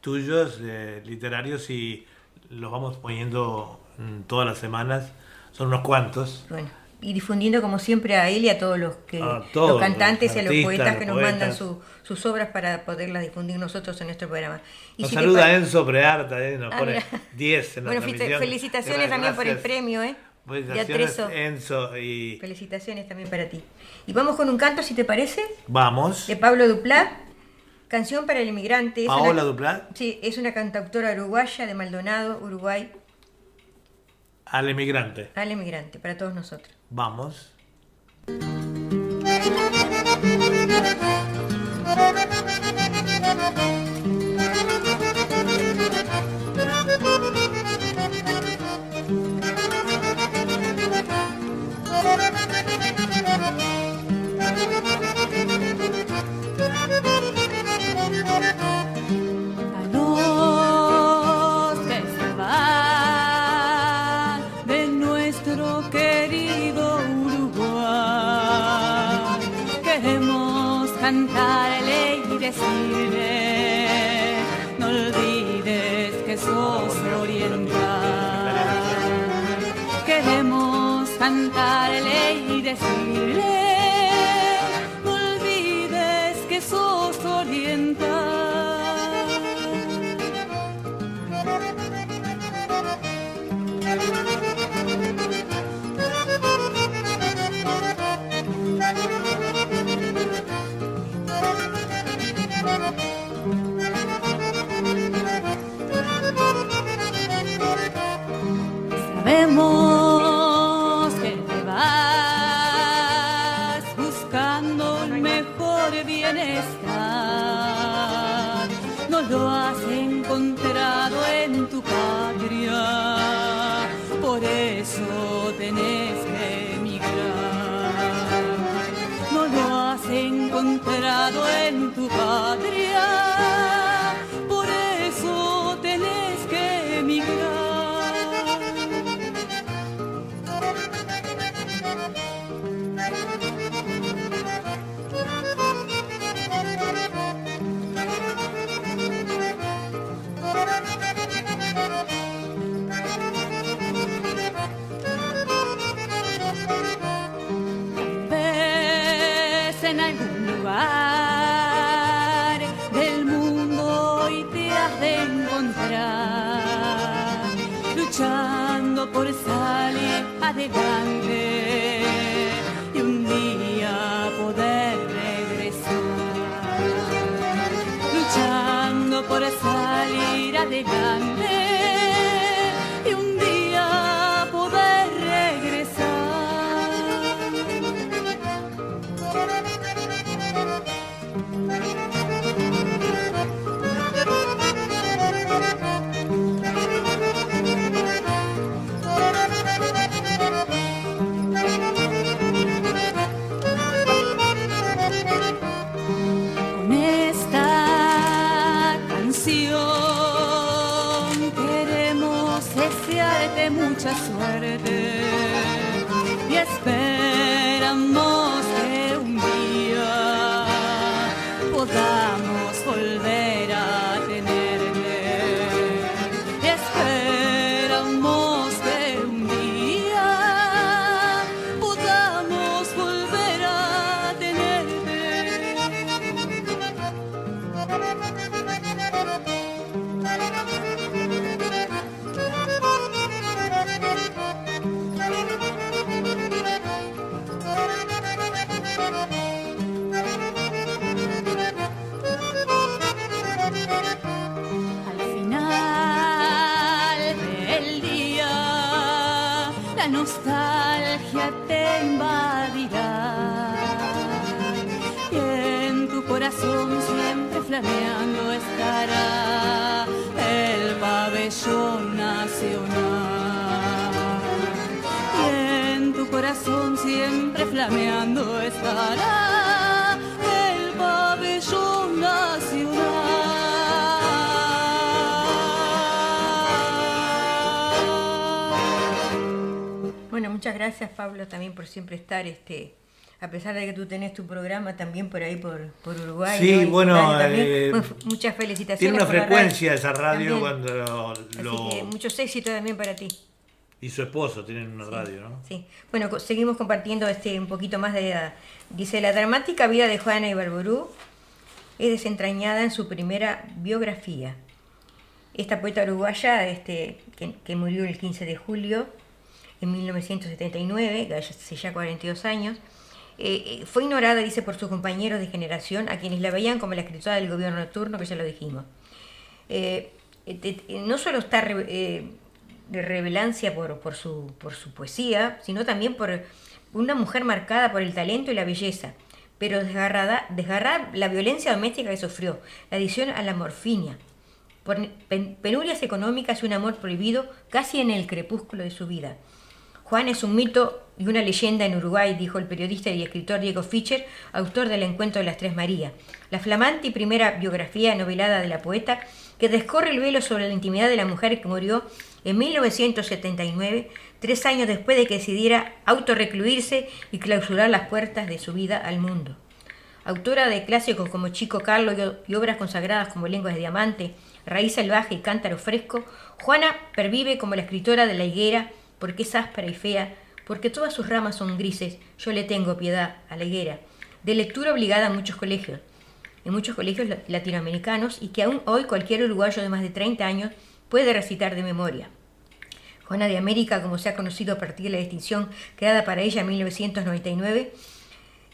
tuyos, eh, literarios, y los vamos poniendo mm, todas las semanas. Son unos cuantos. Bueno, y difundiendo como siempre a él y a todos los que A todos, los cantantes y a los artistas, poetas que los nos mandan su- sus obras para poderlas difundir nosotros en nuestro programa. Y Nos si saluda Enzo Prearta, eh, nos Ah, pone mira. 10 en la Bueno, felicitaciones también por el premio, ¿eh? Felicitaciones, Atrezo. Enzo. Y Felicitaciones también para ti. Y vamos con un canto, si te parece, vamos. de Pablo Duplá, Canción para el Inmigrante. Es Paola una- Duplá, Sí, es una cantautora uruguaya de Maldonado, Uruguay, al emigrante. al emigrante, para todos nosotros. Vamos. A en tu patria, por salir adelante y un día poder regresar luchando por salir adelante corazón siempre flameando estará el pabellón nacional. Y en tu corazón siempre flameando estará el pabellón nacional. Bueno, muchas gracias Pablo también por siempre estar, este, a pesar de que tú tenés tu programa también por ahí por, por Uruguay. Sí, bueno, también. eh, Bueno, muchas felicitaciones. Tiene una frecuencia esa radio también. cuando lo, Así lo- que muchos éxitos también para ti. y su esposo tienen una radio, ¿no? Sí. Bueno, seguimos compartiendo este un poquito más de la, dice la dramática vida de Juana Ibarburú es desentrañada en su primera biografía. Esta poeta uruguaya, este, que, que murió el 15 de julio en 1979, que hace ya 42 años, eh, eh, fue ignorada, dice, por sus compañeros de generación, a quienes la veían como la escritora del gobierno nocturno, que ya lo dijimos. Eh, no solo está re- de revelancia por, por, su, poesía, sino también por una mujer marcada por el talento y la belleza, pero desgarrada, desgarrada la violencia doméstica que sufrió, la adicción a la morfina, penurias económicas y un amor prohibido casi en el crepúsculo de su vida. Juan es un mito y una leyenda en Uruguay, dijo el periodista y escritor Diego Fischer, autor del Encuentro de las Tres Marías, la flamante y primera biografía novelada de la poeta que descorre el velo sobre la intimidad de la mujer que murió en 1979, tres años después de que decidiera autorrecluirse y clausurar las puertas de su vida al mundo. Autora de clásicos como Chico Carlos y o- y obras consagradas como Lenguas de Diamante, Raíz Salvaje y Cántaro Fresco, Juana pervive como la escritora de la higuera porque es áspera y fea, porque todas sus ramas son grises, yo le tengo piedad a la higuera, de lectura obligada en muchos colegios, en muchos colegios la- latinoamericanos y que aún hoy cualquier uruguayo de más de 30 años puede recitar de memoria. Juana de América, como se ha conocido a partir de la distinción creada para ella en 1999,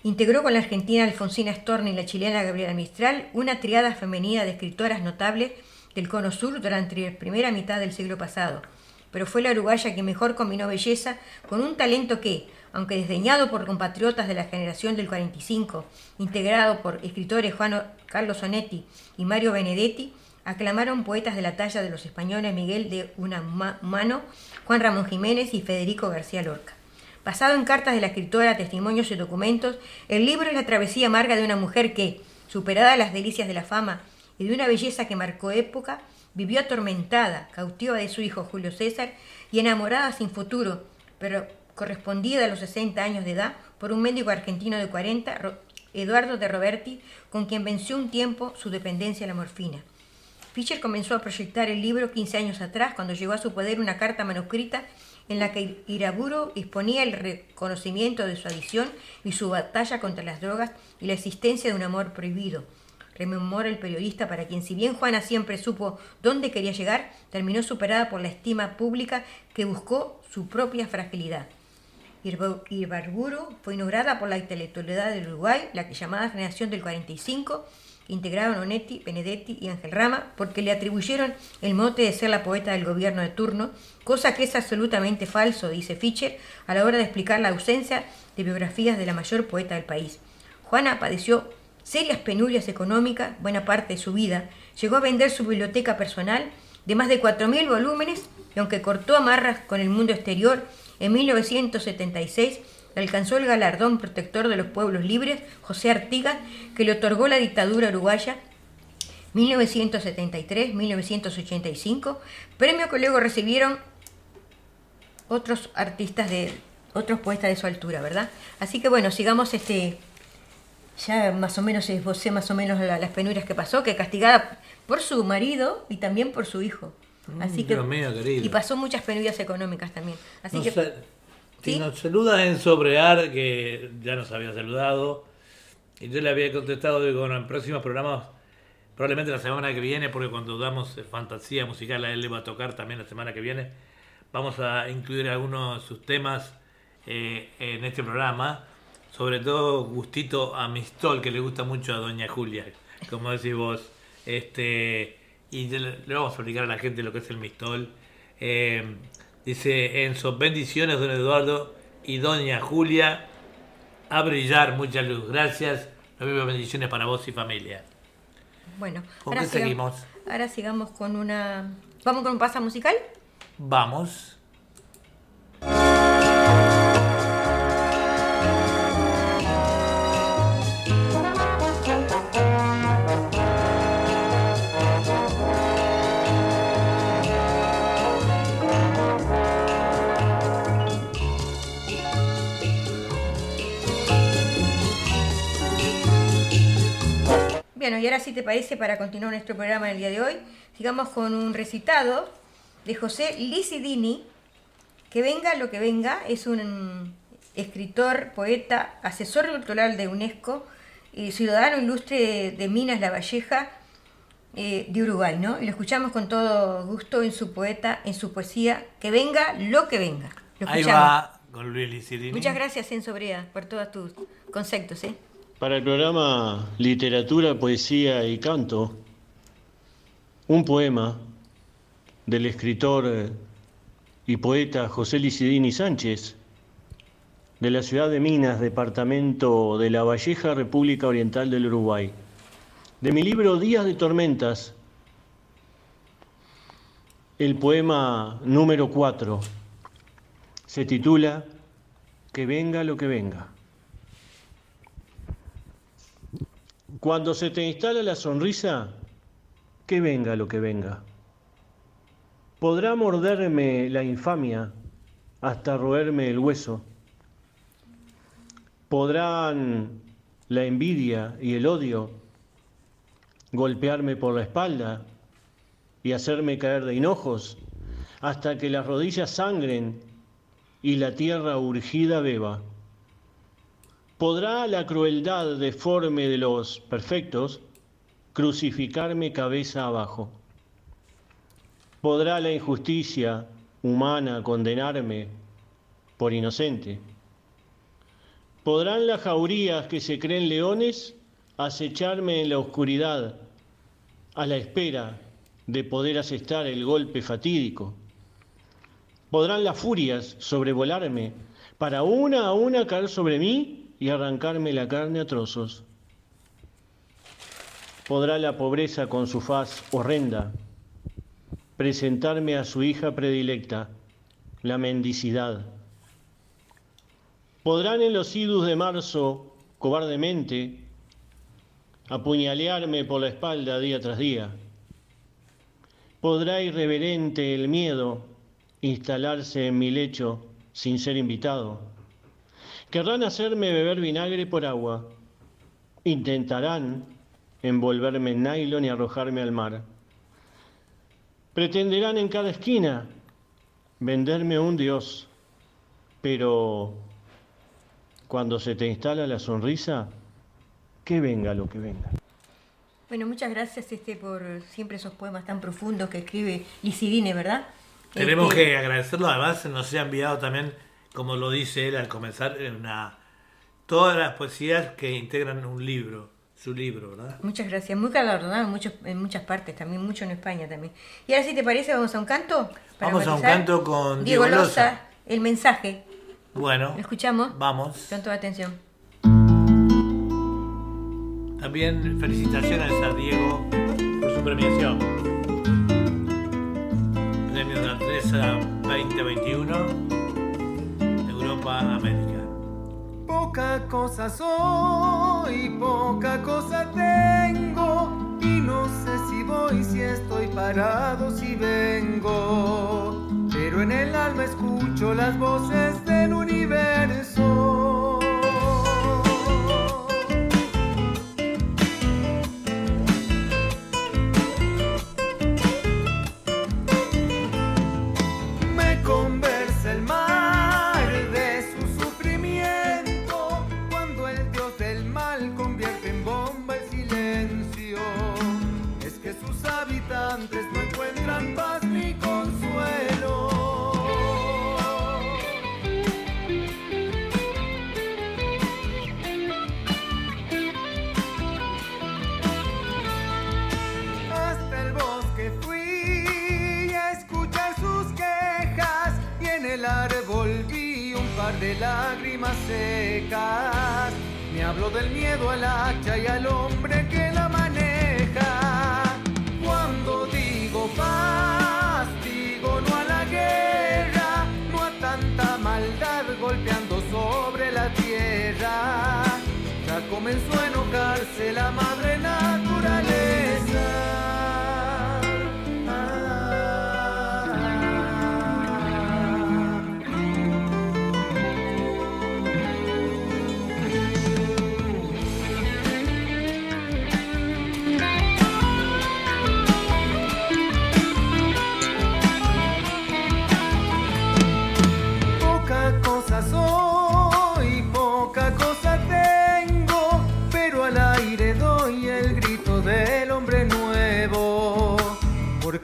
integró con la argentina Alfonsina Storni y la chilena Gabriela Mistral una triada femenina de escritoras notables del Cono Sur durante la primera mitad del siglo pasado. Pero fue la uruguaya que mejor combinó belleza con un talento que, aunque desdeñado por compatriotas de la generación del 45, integrado por escritores Juan Carlos Sonetti y Mario Benedetti, aclamaron poetas de la talla de los españoles Miguel de Unamano, Juan Ramón Jiménez y Federico García Lorca. Basado en cartas de la escritora, testimonios y documentos, el libro es la travesía amarga de una mujer que, superada las delicias de la fama y de una belleza que marcó época, vivió atormentada, cautiva de su hijo Julio César y enamorada sin futuro, pero correspondida a los 60 años de edad por un médico argentino de 40, Ro- Eduardo de Roberti, con quien venció un tiempo su dependencia a la morfina. Fischer comenzó a proyectar el libro 15 años atrás, cuando llegó a su poder una carta manuscrita en la que Iraburo exponía el reconocimiento de su adicción y su batalla contra las drogas y la existencia de un amor prohibido. Rememora el periodista para quien, si bien Juana siempre supo dónde quería llegar, terminó superada por la estima pública que buscó su propia fragilidad. Ibarburu fue inaugurada por la intelectualidad del Uruguay, la que llamada generación del 45, que integraron Onetti, Benedetti y Ángel Rama, porque le atribuyeron el mote de ser la poeta del gobierno de turno, cosa que es absolutamente falso, dice Fischer, a la hora de explicar la ausencia de biografías de la mayor poeta del país. Juana padeció serias penurias económicas buena parte de su vida, llegó a vender su biblioteca personal de más de 4.000 volúmenes y aunque cortó amarras con el mundo exterior, en 1976 le alcanzó el galardón protector de los pueblos libres José Artigas, que le otorgó la dictadura uruguaya 1973-1985, premio que luego recibieron otros artistas de otros poetas de su altura, ¿verdad? Así que bueno, sigamos este ya más o menos esbocé más o menos la- las penurias que pasó, que castigada por su marido y también por su hijo. Así que Dios mío, querido. y pasó muchas penurias económicas también. Así Nos que sa- ¿Sí? si nos saluda en Sobrear, que ya nos había saludado, y yo le había contestado, digo, bueno, en próximos programas, probablemente la semana que viene, porque cuando damos eh, fantasía musical a él le va a tocar también la semana que viene, vamos a incluir algunos de sus temas eh, en este programa, sobre todo gustito a Mistol, que le gusta mucho a Doña Julia, como decís vos. Este, y le, vamos a explicar a la gente lo que es el Mistol. Eh, dice Enzo, bendiciones, don Eduardo y Doña Julia, a brillar, mucha luz. Gracias, las mismas bendiciones para vos y familia. bueno, ¿Con ahora qué seguimos? Ahora sigamos con una ¿Vamos con un pasa musical? Vamos. Bueno, y ahora si te parece, para continuar nuestro programa el día de hoy, sigamos con un recitado de José Licidini, que venga lo que venga, es un escritor, poeta, asesor cultural de UNESCO y ciudadano ilustre de Minas La Valleja eh, de Uruguay, ¿no? Y lo escuchamos con todo gusto en su poeta, en su poesía, que venga lo que venga. Lo Ahí va con Luis Licidini. Muchas gracias, Enzo Brea, por todos tus conceptos, ¿eh? Para el programa Literatura, Poesía y Canto, un poema del escritor eh, y poeta José Licidini Sánchez, de la ciudad de Minas, departamento de La Valleja, República Oriental del Uruguay. De mi libro Días de Tormentas, el poema número 4 se titula Que venga lo que venga. Cuando se te instala la sonrisa, que venga lo que venga. Podrá morderme la infamia hasta roerme el hueso. Podrán la envidia y el odio golpearme por la espalda y hacerme caer de hinojos hasta que las rodillas sangren y la tierra urgida beba. ¿Podrá la crueldad deforme de los perfectos crucificarme cabeza abajo? ¿Podrá la injusticia humana condenarme por inocente? ¿Podrán las jaurías que se creen leones acecharme en la oscuridad a la espera de poder asestar el golpe fatídico? ¿Podrán las furias sobrevolarme para una a una caer sobre mí y arrancarme la carne a trozos? ¿Podrá la pobreza con su faz horrenda presentarme a su hija predilecta, la mendicidad? ¿Podrán en los idus de marzo, cobardemente, apuñalearme por la espalda día tras día? ¿Podrá irreverente el miedo instalarse en mi lecho sin ser invitado? Querrán hacerme beber vinagre por agua. Intentarán envolverme en nylon y arrojarme al mar. Pretenderán en cada esquina venderme un dios. Pero cuando se te instala la sonrisa, que venga lo que venga. Bueno, muchas gracias este por siempre esos poemas tan profundos que escribe Licidine, ¿verdad? Tenemos Este, que agradecerlo, además nos ha enviado también, como lo dice él al comenzar, una, todas las poesías que integran un libro, su libro, ¿verdad? Muchas gracias, muy galardonado en, muchos, en muchas partes, también mucho en España también. Y ahora si te parece, vamos a un canto. Vamos a un canto con Diego Diego Loza, Loza. el mensaje. Bueno, ¿Lo escuchamos? vamos. Con toda atención. También felicitaciones a Diego por su premiación. Premio de Aldresa 2021, Europa, América. Poca cosa soy, poca cosa tengo, y no sé si voy, si estoy parado, si vengo, pero en el alma escucho las voces del universo. De lágrimas secas. Me habló del miedo al hacha y al hombre que la maneja. Cuando digo paz, digo no a la guerra, no a tanta maldad golpeando sobre la tierra. Ya comenzó a enojarse la madre naturaleza.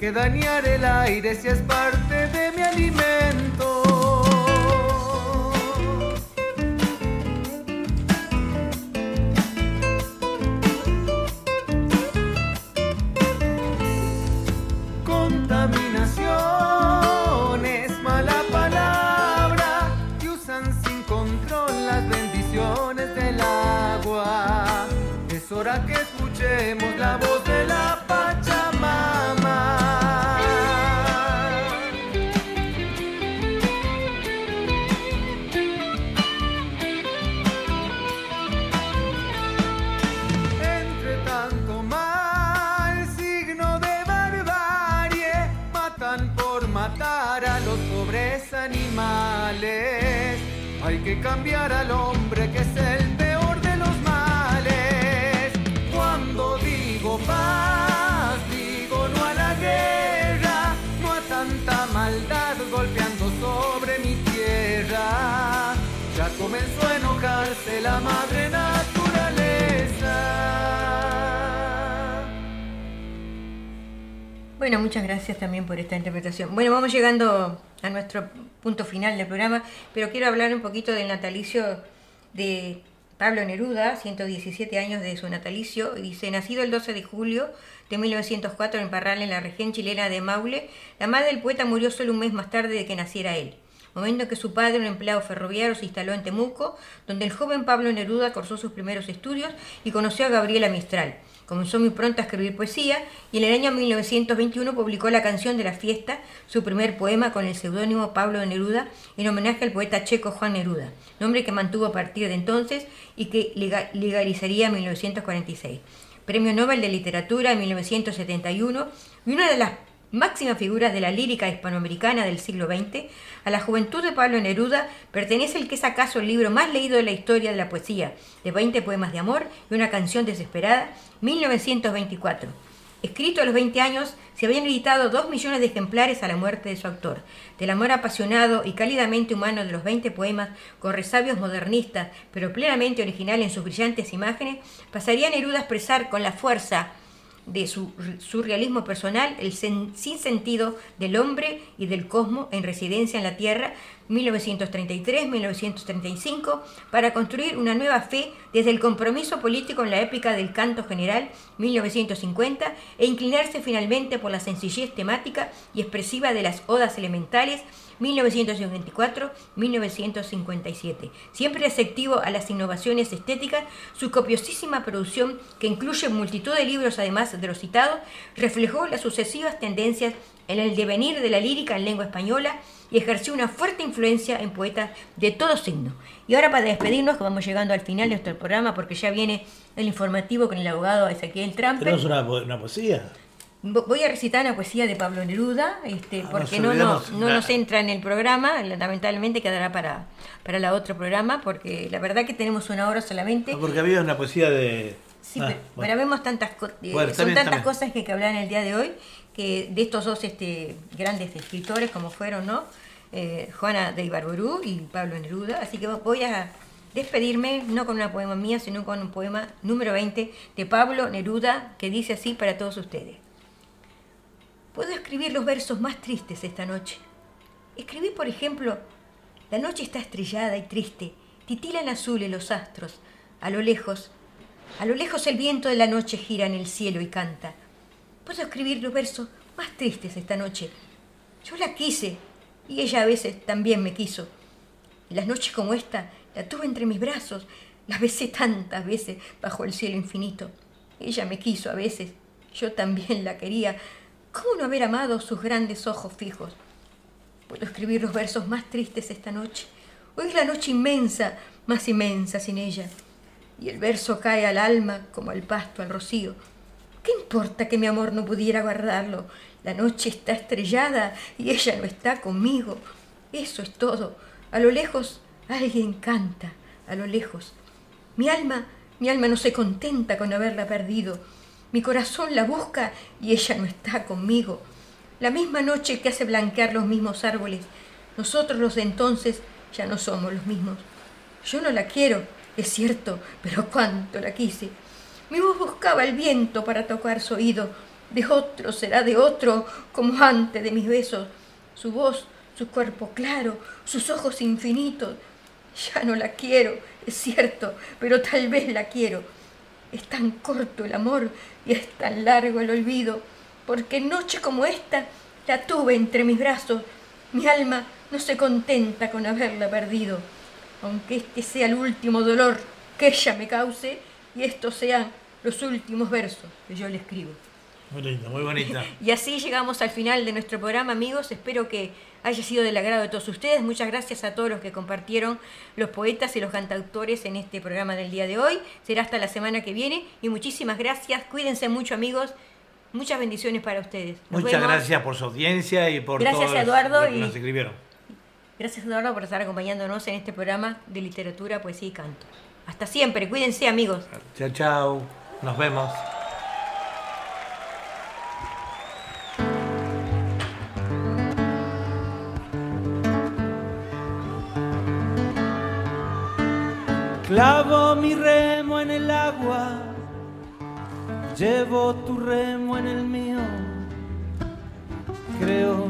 Porque dañar el aire si es parte que cambiar al hombre que es el peor de los males. Cuando digo paz, digo no a la guerra, no a tanta maldad golpeando sobre mi tierra. Ya comenzó a enojarse la madre naturaleza. Bueno, muchas gracias también por esta interpretación. Bueno, vamos llegando a nuestro punto final del programa, pero quiero hablar un poquito del natalicio de Pablo Neruda, 117 años de su natalicio, dice, nacido el 12 de julio de 1904 en Parral, en la región chilena de Maule, la madre del poeta murió solo un mes más tarde de que naciera él momento en que su padre, un empleado ferroviario, se instaló en Temuco, donde el joven Pablo Neruda cursó sus primeros estudios y conoció a Gabriela Mistral. Comenzó muy pronto a escribir poesía y en el año 1921 publicó La canción de la fiesta, su primer poema con el seudónimo Pablo Neruda, en homenaje al poeta checo Juan Neruda, nombre que mantuvo a partir de entonces y que lega- legalizaría en 1946. Premio Nobel de Literatura en 1971 y una de las máximas figuras de la lírica hispanoamericana del siglo XX, a la juventud de Pablo Neruda pertenece el que es acaso el libro más leído de la historia de la poesía, de 20 poemas de amor y una canción desesperada, 1924. Escrito a los 20 años, se habían editado 2 millones de ejemplares a la muerte de su autor. Del amor apasionado y cálidamente humano de los 20 poemas, con resabios modernistas, pero plenamente original en sus brillantes imágenes, pasaría Neruda a expresar con la fuerza de su surrealismo personal, el sen- sinsentido del hombre y del cosmos en residencia en la Tierra, 1933-1935, para construir una nueva fe desde el compromiso político en la épica del canto general, 1950, e inclinarse finalmente por la sencillez temática y expresiva de las odas elementales, 1954-1957. Siempre receptivo a las innovaciones estéticas, su copiosísima producción, que incluye multitud de libros además de los citados, reflejó las sucesivas tendencias en el devenir de la lírica en lengua española y ejerció una fuerte influencia en poetas de todo signo. Y ahora para despedirnos, que vamos llegando al final de nuestro programa, porque ya viene el informativo con el abogado Ezequiel Tramper. Tenemos una, una poesía. Vo- Voy a recitar una poesía de Pablo Neruda, este, Ah, porque no, no, no nos entra en el programa, lamentablemente quedará para, para el otro programa, porque la verdad que tenemos una hora solamente. Ah, Porque había una poesía de. Sí, Ah, pero, bueno. pero vemos tantas co- eh, Bueno, son bien, tantas cosas que hay que hablar en el día de hoy, que de estos dos este, grandes escritores como fueron, ¿no? Eh, Juana de Ibarború y Pablo Neruda. Así que voy a despedirme, no con una poema mía, sino con un poema número 20 de Pablo Neruda, que dice así para todos ustedes. Puedo escribir los versos más tristes esta noche. Escribí, por ejemplo, la noche está estrellada y triste, titilan azules los astros, a lo lejos, a lo lejos el viento de la noche gira en el cielo y canta. Puedo escribir los versos más tristes esta noche. Yo la quise y ella a veces también me quiso. Y las noches como esta la tuve entre mis brazos, la besé tantas veces bajo el cielo infinito. Ella me quiso a veces, yo también la quería. ¿Cómo no haber amado sus grandes ojos fijos? Puedo escribir los versos más tristes esta noche. Hoy es la noche inmensa, más inmensa sin ella. Y el verso cae al alma como el pasto al rocío. ¿Qué importa que mi amor no pudiera guardarlo? La noche está estrellada y ella no está conmigo. Eso es todo. A lo lejos alguien canta, a lo lejos. Mi alma, mi alma no se contenta con haberla perdido. Mi corazón la busca y ella no está conmigo. La misma noche que hace blanquear los mismos árboles, nosotros los de entonces ya no somos los mismos. Yo no la quiero, es cierto, pero cuánto la quise. Mi voz buscaba el viento para tocar su oído. De otro será de otro, como antes de mis besos. Su voz, su cuerpo claro, sus ojos infinitos. Ya no la quiero, es cierto, pero tal vez la quiero. Es tan corto el amor y es tan largo el olvido, porque noche como esta la tuve entre mis brazos. Mi alma no se contenta con haberla perdido, aunque este sea el último dolor que ella me cause y estos sean los últimos versos que yo le escribo. Muy linda, muy bonita. <laughs> Y así llegamos al final de nuestro programa, amigos. Espero que haya sido del agrado de todos ustedes. Muchas gracias a todos los que compartieron los poetas y los cantautores en este programa del día de hoy. Será hasta la semana que viene y muchísimas gracias. Cuídense mucho, amigos. Muchas bendiciones para ustedes. Nos Muchas vemos. gracias por su audiencia y por Gracias, todos Eduardo, los que y- nos escribieron. Gracias, Eduardo, por estar acompañándonos en este programa de literatura, poesía y canto. Hasta siempre. Cuídense, amigos. Chao, chao. Nos vemos. Clavo mi remo en el agua, llevo tu remo en el mío. Creo